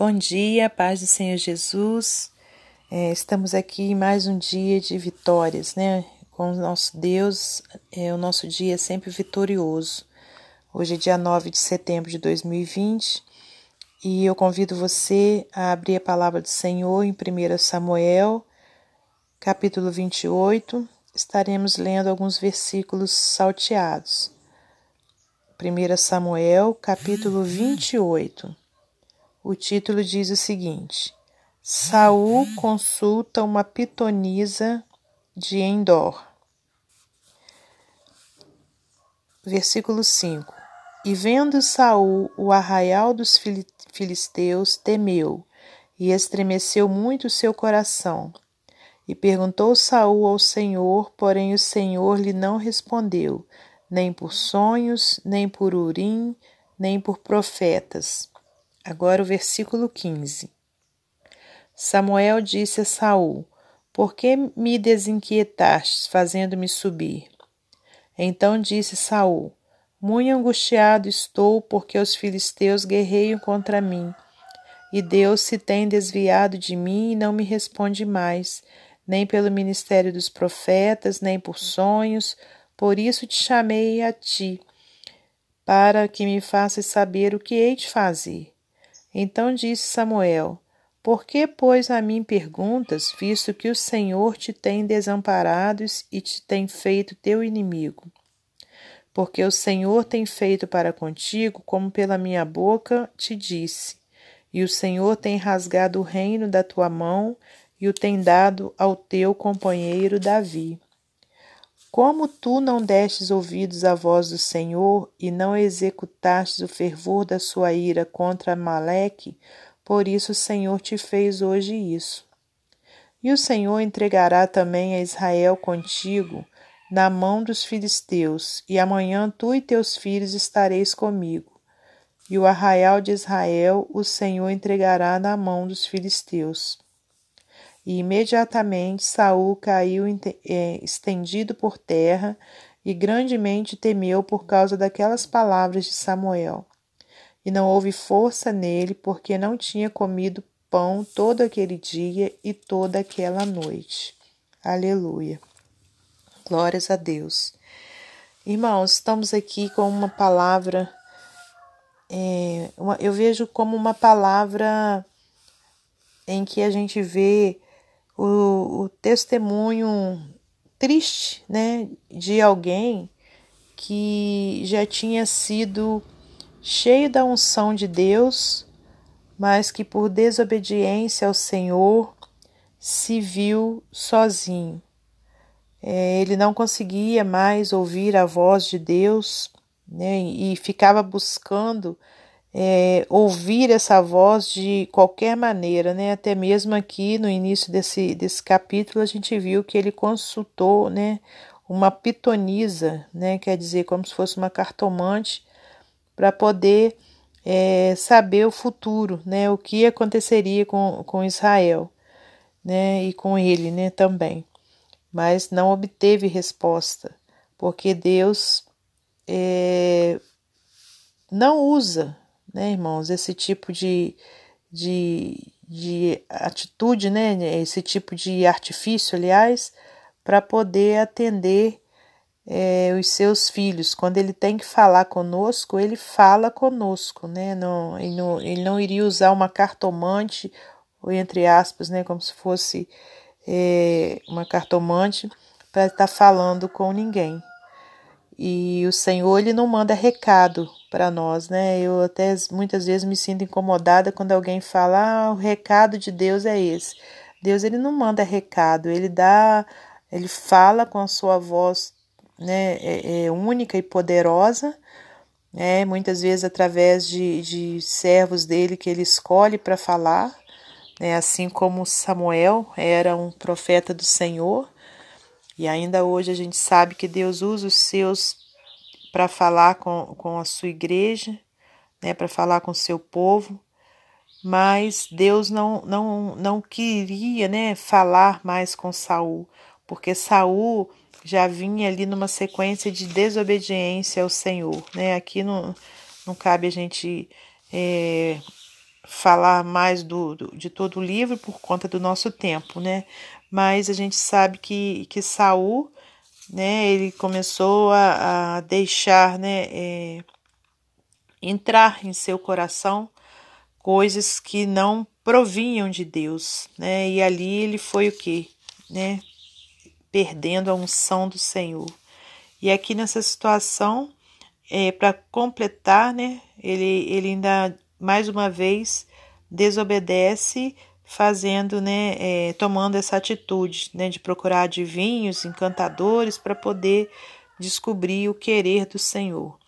Bom dia, paz do Senhor Jesus. É, estamos aqui mais um dia de vitórias, né? Com o nosso Deus, é o nosso dia sempre vitorioso. Hoje é dia 9 de setembro de 2020 e eu convido você a abrir a palavra do Senhor em 1 Samuel, capítulo 28. Estaremos lendo alguns versículos salteados. 1 Samuel, capítulo 28. O título diz o seguinte: Saul consulta uma pitonisa de Endor. Versículo 5. E vendo Saul o arraial dos filisteus, temeu, e estremeceu muito o seu coração. E perguntou Saul ao Senhor, porém o Senhor lhe não respondeu, nem por sonhos, nem por urim, nem por profetas. Agora o versículo 15. Samuel disse a Saul: Por que me desinquietastes, fazendo-me subir? Então disse Saul: Muito angustiado estou, porque os filisteus guerreiam contra mim. E Deus se tem desviado de mim e não me responde mais, nem pelo ministério dos profetas, nem por sonhos. Por isso te chamei a ti, para que me faças saber o que hei de fazer. Então disse Samuel: Por que, pois, a mim perguntas, visto que o Senhor te tem desamparado e te tem feito teu inimigo? Porque o Senhor tem feito para contigo como pela minha boca te disse, e o Senhor tem rasgado o reino da tua mão e o tem dado ao teu companheiro Davi. Como tu não destes ouvidos à voz do Senhor e não executastes o fervor da sua ira contra Maleque, por isso o Senhor te fez hoje isso. E o Senhor entregará também a Israel contigo na mão dos filisteus, e amanhã tu e teus filhos estareis comigo. E o arraial de Israel o Senhor entregará na mão dos filisteus. E imediatamente Saul caiu é, estendido por terra e grandemente temeu por causa daquelas palavras de Samuel. E não houve força nele, porque não tinha comido pão todo aquele dia e toda aquela noite. Aleluia. Glórias a Deus. Irmãos, estamos aqui com uma palavra, é, uma, eu vejo como uma palavra em que a gente vê o, o testemunho triste né, de alguém que já tinha sido cheio da unção de Deus, mas que por desobediência ao Senhor se viu sozinho. É, ele não conseguia mais ouvir a voz de Deus né, e ficava buscando é, ouvir essa voz de qualquer maneira, né? Até mesmo aqui no início desse, desse capítulo a gente viu que ele consultou, né? Uma pitonisa, né? Quer dizer, como se fosse uma cartomante para poder é, saber o futuro, né? O que aconteceria com, com Israel, né? E com ele, né? Também, mas não obteve resposta, porque Deus é, não usa né, irmãos? Esse tipo de, de, de atitude, né? Esse tipo de artifício, aliás, para poder atender é, os seus filhos. Quando ele tem que falar conosco, ele fala conosco, né? Não, ele, não, ele não iria usar uma cartomante, ou entre aspas, né? Como se fosse é, uma cartomante para estar tá falando com ninguém. E o Senhor, ele não manda recado para nós, né? Eu até muitas vezes me sinto incomodada quando alguém fala: "Ah, o recado de Deus é esse". Deus ele não manda recado, ele dá, ele fala com a sua voz, né, é, é única e poderosa, né? Muitas vezes através de, de servos dele que ele escolhe para falar, né? Assim como Samuel era um profeta do Senhor, e ainda hoje a gente sabe que Deus usa os seus para falar com, com a sua igreja, né, para falar com o seu povo, mas Deus não, não, não queria né, falar mais com Saul, porque Saul já vinha ali numa sequência de desobediência ao Senhor. Né? Aqui não, não cabe a gente é, falar mais do, do, de todo o livro por conta do nosso tempo, né? Mas a gente sabe que, que Saul, né, ele começou a, a deixar, né, é, entrar em seu coração coisas que não provinham de Deus, né? E ali ele foi o que, né? Perdendo a unção do Senhor. E aqui nessa situação, é, para completar, né? Ele, ele ainda mais uma vez desobedece, fazendo, né? É, tomando essa atitude, né? De procurar adivinhos, encantadores para poder descobrir o querer do Senhor.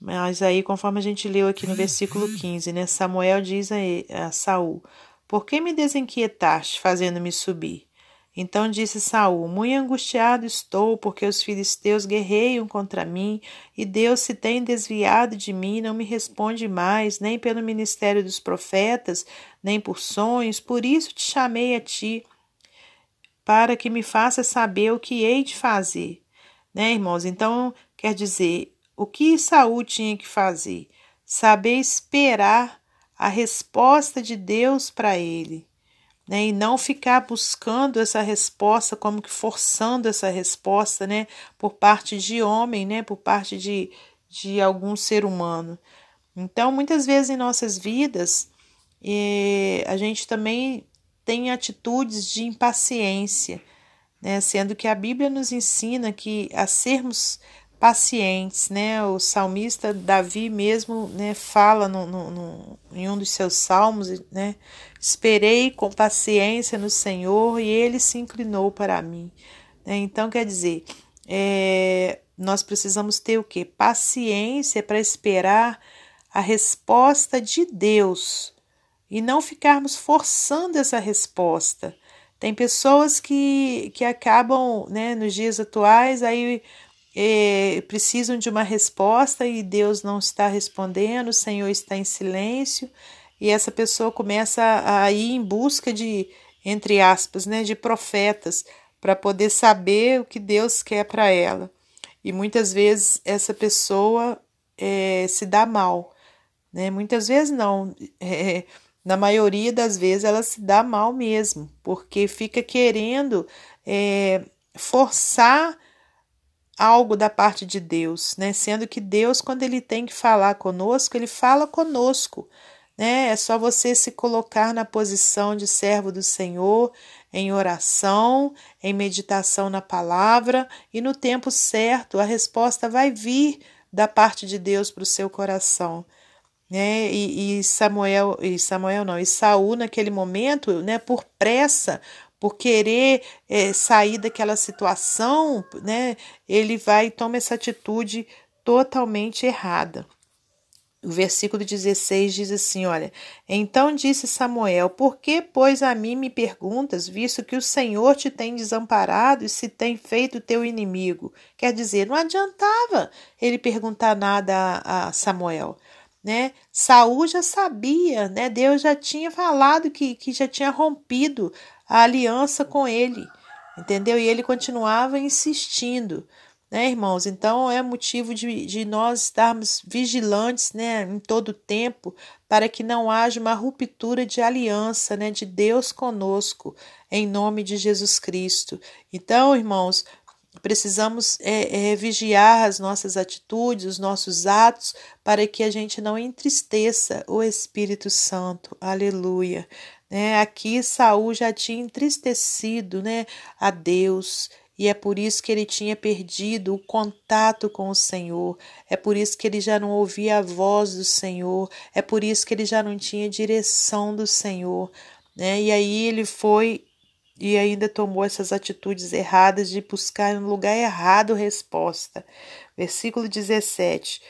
Mas aí, conforme a gente leu aqui no versículo 15, né, Samuel diz a, a Saul: Por que me desinquietaste, fazendo-me subir? Então disse Saul: Muito angustiado estou, porque os filisteus guerreiam contra mim, e Deus se tem desviado de mim, não me responde mais, nem pelo ministério dos profetas, nem por sonhos. Por isso te chamei a ti, para que me faça saber o que hei de fazer. Né, irmãos? Então, quer dizer, o que Saul tinha que fazer? Saber esperar a resposta de Deus para ele. Né, e não ficar buscando essa resposta, como que forçando essa resposta, né, por parte de homem, né, por parte de, de algum ser humano. Então, muitas vezes em nossas vidas, a gente também tem atitudes de impaciência, né, sendo que a Bíblia nos ensina que a sermos pacientes, né? O salmista Davi mesmo, né, fala no, no, no, em um dos seus salmos, né? Esperei com paciência no Senhor e Ele se inclinou para mim. Né? Então quer dizer, é, nós precisamos ter o que? Paciência para esperar a resposta de Deus e não ficarmos forçando essa resposta. Tem pessoas que, que acabam, né, nos dias atuais, aí é, precisam de uma resposta e Deus não está respondendo, o Senhor está em silêncio, e essa pessoa começa a ir em busca de, entre aspas, né, de profetas para poder saber o que Deus quer para ela. E muitas vezes essa pessoa é, se dá mal, né? Muitas vezes não, é, na maioria das vezes ela se dá mal mesmo, porque fica querendo é, forçar algo da parte de Deus, né? Sendo que Deus, quando ele tem que falar conosco, ele fala conosco, né? É só você se colocar na posição de servo do Senhor, em oração, em meditação na palavra, e no tempo certo a resposta vai vir da parte de Deus para o seu coração. Né? E, e Samuel, e Samuel não, e Saul naquele momento, né, por pressa, por querer é, sair daquela situação, né, ele vai e toma essa atitude totalmente errada. O versículo 16 diz assim: Olha, então disse Samuel: Por que, pois, a mim me perguntas, visto que o Senhor te tem desamparado e se tem feito teu inimigo? Quer dizer, não adiantava ele perguntar nada a, a Samuel. Né? Saul já sabia, né? Deus já tinha falado que, que já tinha rompido a aliança com ele, entendeu? E ele continuava insistindo, né, irmãos? Então é motivo de, de nós estarmos vigilantes, né, em todo o tempo, para que não haja uma ruptura de aliança, né, de Deus conosco, em nome de Jesus Cristo. Então, irmãos, precisamos é, é, vigiar as nossas atitudes, os nossos atos, para que a gente não entristeça o Espírito Santo. Aleluia. Né? Aqui Saul já tinha entristecido né, a Deus. E é por isso que ele tinha perdido o contato com o Senhor, é por isso que ele já não ouvia a voz do Senhor, é por isso que ele já não tinha direção do Senhor. Né? E aí ele foi e ainda tomou essas atitudes erradas de buscar no lugar errado resposta. Versículo 17.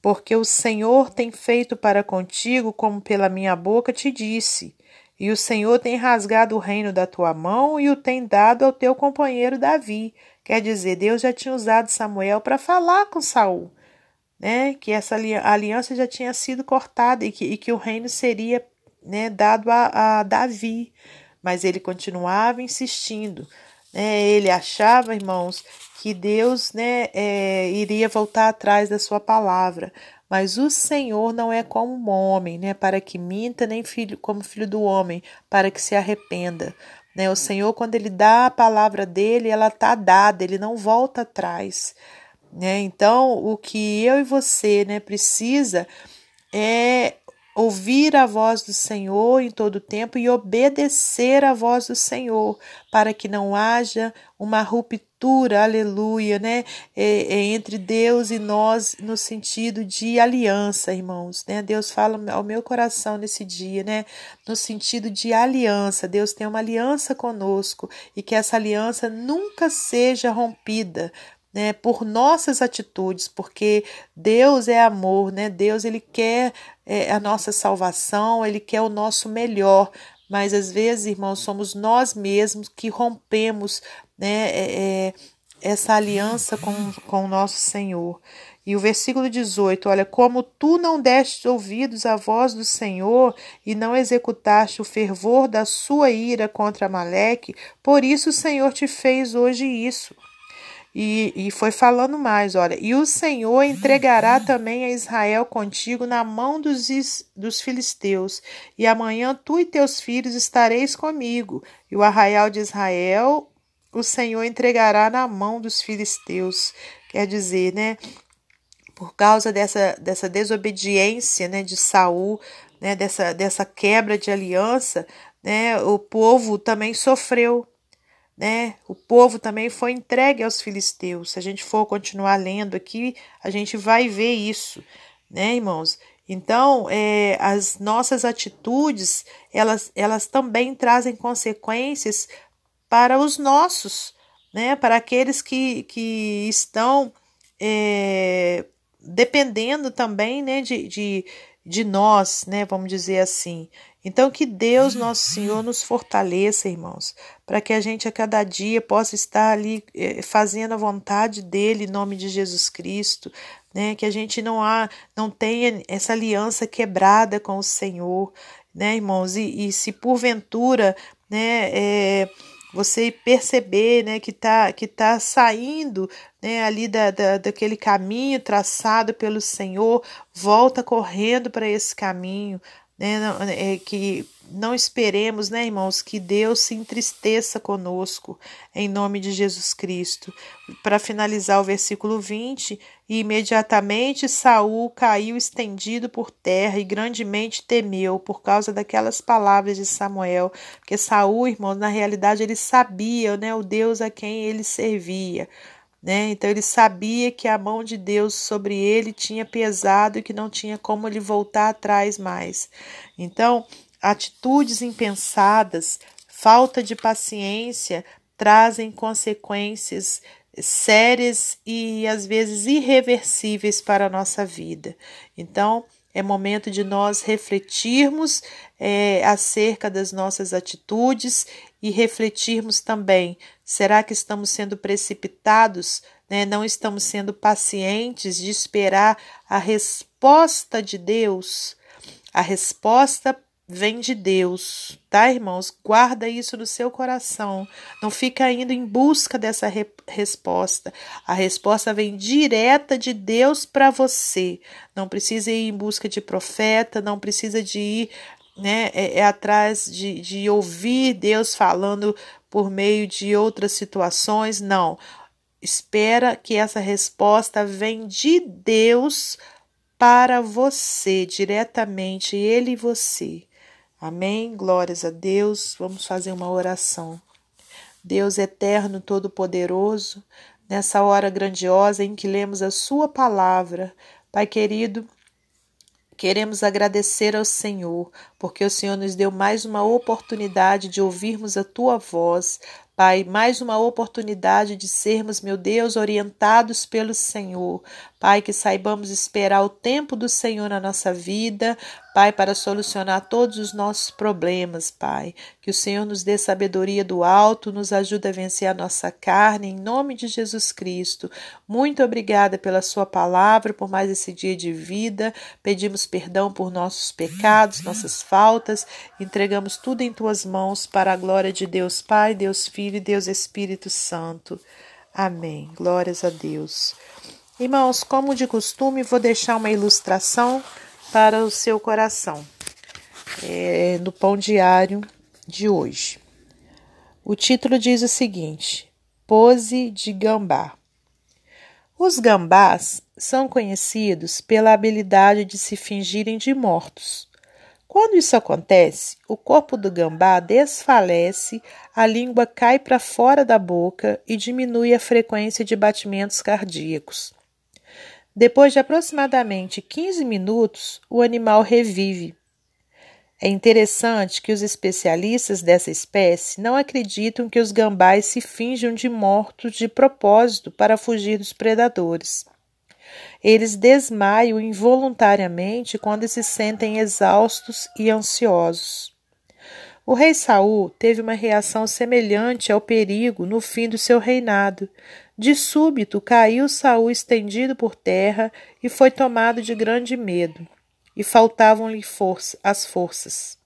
Porque o Senhor tem feito para contigo como pela minha boca te disse. E o Senhor tem rasgado o reino da tua mão e o tem dado ao teu companheiro Davi. Quer dizer, Deus já tinha usado Samuel para falar com Saul, né? Que essa aliança já tinha sido cortada e que, e que o reino seria né, dado a, a Davi. Mas ele continuava insistindo. Né? Ele achava, irmãos, que Deus né, é, iria voltar atrás da sua palavra. Mas o Senhor não é como um homem, né, para que minta, nem filho como filho do homem, para que se arrependa. Né? O Senhor, quando Ele dá a palavra dele, ela está dada, Ele não volta atrás. Né? Então, o que eu e você né, precisa é ouvir a voz do Senhor em todo o tempo e obedecer a voz do Senhor, para que não haja uma ruptura, aleluia, né, entre Deus e nós no sentido de aliança, irmãos, né? Deus fala ao meu coração nesse dia, né, no sentido de aliança. Deus tem uma aliança conosco e que essa aliança nunca seja rompida, né, por nossas atitudes, porque Deus é amor, né? Deus ele quer é, a nossa salvação, ele quer o nosso melhor, mas às vezes, irmãos, somos nós mesmos que rompemos, né, é, é essa aliança com, com o nosso Senhor. E o versículo 18, olha, como tu não deste ouvidos à voz do Senhor e não executaste o fervor da sua ira contra Amaleque, por isso o Senhor te fez hoje isso. E, e foi falando mais, olha, e o Senhor entregará também a Israel contigo na mão dos, dos filisteus, e amanhã tu e teus filhos estareis comigo, e o arraial de Israel o Senhor entregará na mão dos filisteus. Quer dizer, né, por causa dessa, dessa desobediência, né, de Saul, né, dessa, dessa quebra de aliança, né, o povo também sofreu, né? O povo também foi entregue aos filisteus. Se a gente for continuar lendo aqui, a gente vai ver isso, né, irmãos? Então, é, as nossas atitudes, elas, elas também trazem consequências para os nossos, né? Para aqueles que, que estão é, dependendo também, né? De, de, de nós, né? Vamos dizer assim. Então, que Deus, nosso Senhor, nos fortaleça, irmãos, para que a gente a cada dia possa estar ali eh, fazendo a vontade dele em nome de Jesus Cristo, né? Que a gente não há, não tenha essa aliança quebrada com o Senhor, né, irmãos? E, e se porventura, né, é, você perceber, né, que tá, que tá saindo, né, ali da, da, daquele caminho traçado pelo Senhor, volta correndo para esse caminho, né, não, é, que não esperemos, né, irmãos, que Deus se entristeça conosco, em nome de Jesus Cristo. Para finalizar o versículo 20, e imediatamente Saul caiu estendido por terra e grandemente temeu por causa daquelas palavras de Samuel, porque Saul, irmãos, na realidade ele sabia, né, o Deus a quem ele servia. Né? Então ele sabia que a mão de Deus sobre ele tinha pesado e que não tinha como ele voltar atrás mais. Então, atitudes impensadas, falta de paciência trazem consequências sérias e às vezes irreversíveis para a nossa vida. Então, é momento de nós refletirmos é, acerca das nossas atitudes e refletirmos também: será que estamos sendo precipitados? Né? Não estamos sendo pacientes de esperar a resposta de Deus? A resposta vem de Deus, tá, irmãos? Guarda isso no seu coração. Não fica indo em busca dessa re resposta. A resposta vem direta de Deus para você. Não precisa ir em busca de profeta, não precisa de ir né, é, é atrás de, de ouvir Deus falando por meio de outras situações. Não. Espera que essa resposta vem de Deus para você, diretamente, Ele e você. Amém? Glórias a Deus. Vamos fazer uma oração. Deus eterno, todo-poderoso, nessa hora grandiosa em que lemos a Sua palavra, Pai querido, Queremos agradecer ao Senhor, porque o Senhor nos deu mais uma oportunidade de ouvirmos a tua voz, Pai, mais uma oportunidade de sermos, meu Deus, orientados pelo Senhor. Pai, que saibamos esperar o tempo do Senhor na nossa vida, Pai, para solucionar todos os nossos problemas, Pai. Que o Senhor nos dê sabedoria do alto, nos ajude a vencer a nossa carne, em nome de Jesus Cristo. Muito obrigada pela Sua palavra, por mais esse dia de vida. Pedimos perdão por nossos pecados, nossas faltas. Entregamos tudo em Tuas mãos, para a glória de Deus Pai, Deus Filho e Deus Espírito Santo. Amém. Glórias a Deus. Irmãos, como de costume, vou deixar uma ilustração para o seu coração é, no pão diário de hoje. O título diz o seguinte: Pose de gambá. Os gambás são conhecidos pela habilidade de se fingirem de mortos. Quando isso acontece, o corpo do gambá desfalece, a língua cai para fora da boca e diminui a frequência de batimentos cardíacos. Depois de aproximadamente 15 minutos, o animal revive. É interessante que os especialistas dessa espécie não acreditam que os gambás se finjam de mortos de propósito para fugir dos predadores. Eles desmaiam involuntariamente quando se sentem exaustos e ansiosos. O rei Saul teve uma reação semelhante ao perigo no fim do seu reinado. De súbito caiu Saul estendido por terra e foi tomado de grande medo e faltavam-lhe as forças.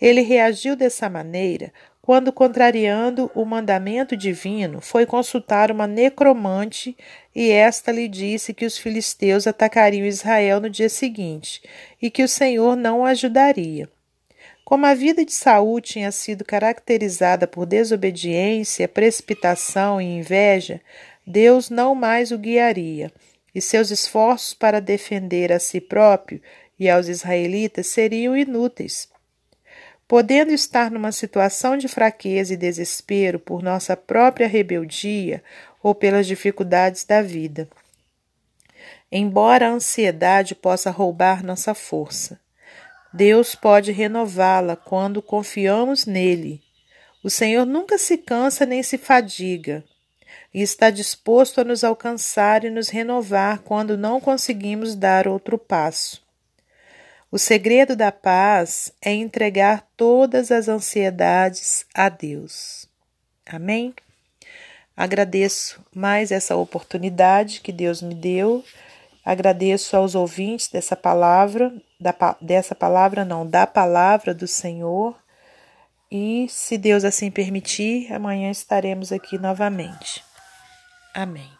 Ele reagiu dessa maneira quando, contrariando o mandamento divino, foi consultar uma necromante e esta lhe disse que os filisteus atacariam Israel no dia seguinte e que o Senhor não o ajudaria. Como a vida de Saul tinha sido caracterizada por desobediência, precipitação e inveja, Deus não mais o guiaria, e seus esforços para defender a si próprio e aos israelitas seriam inúteis. Podendo estar numa situação de fraqueza e desespero por nossa própria rebeldia ou pelas dificuldades da vida. Embora a ansiedade possa roubar nossa força, Deus pode renová-la quando confiamos nele. O Senhor nunca se cansa nem se fadiga e está disposto a nos alcançar e nos renovar quando não conseguimos dar outro passo. O segredo da paz é entregar todas as ansiedades a Deus. Amém? Agradeço mais essa oportunidade que Deus me deu. Agradeço aos ouvintes dessa palavra, da, dessa palavra não, da palavra do Senhor. E se Deus assim permitir, amanhã estaremos aqui novamente. Amém.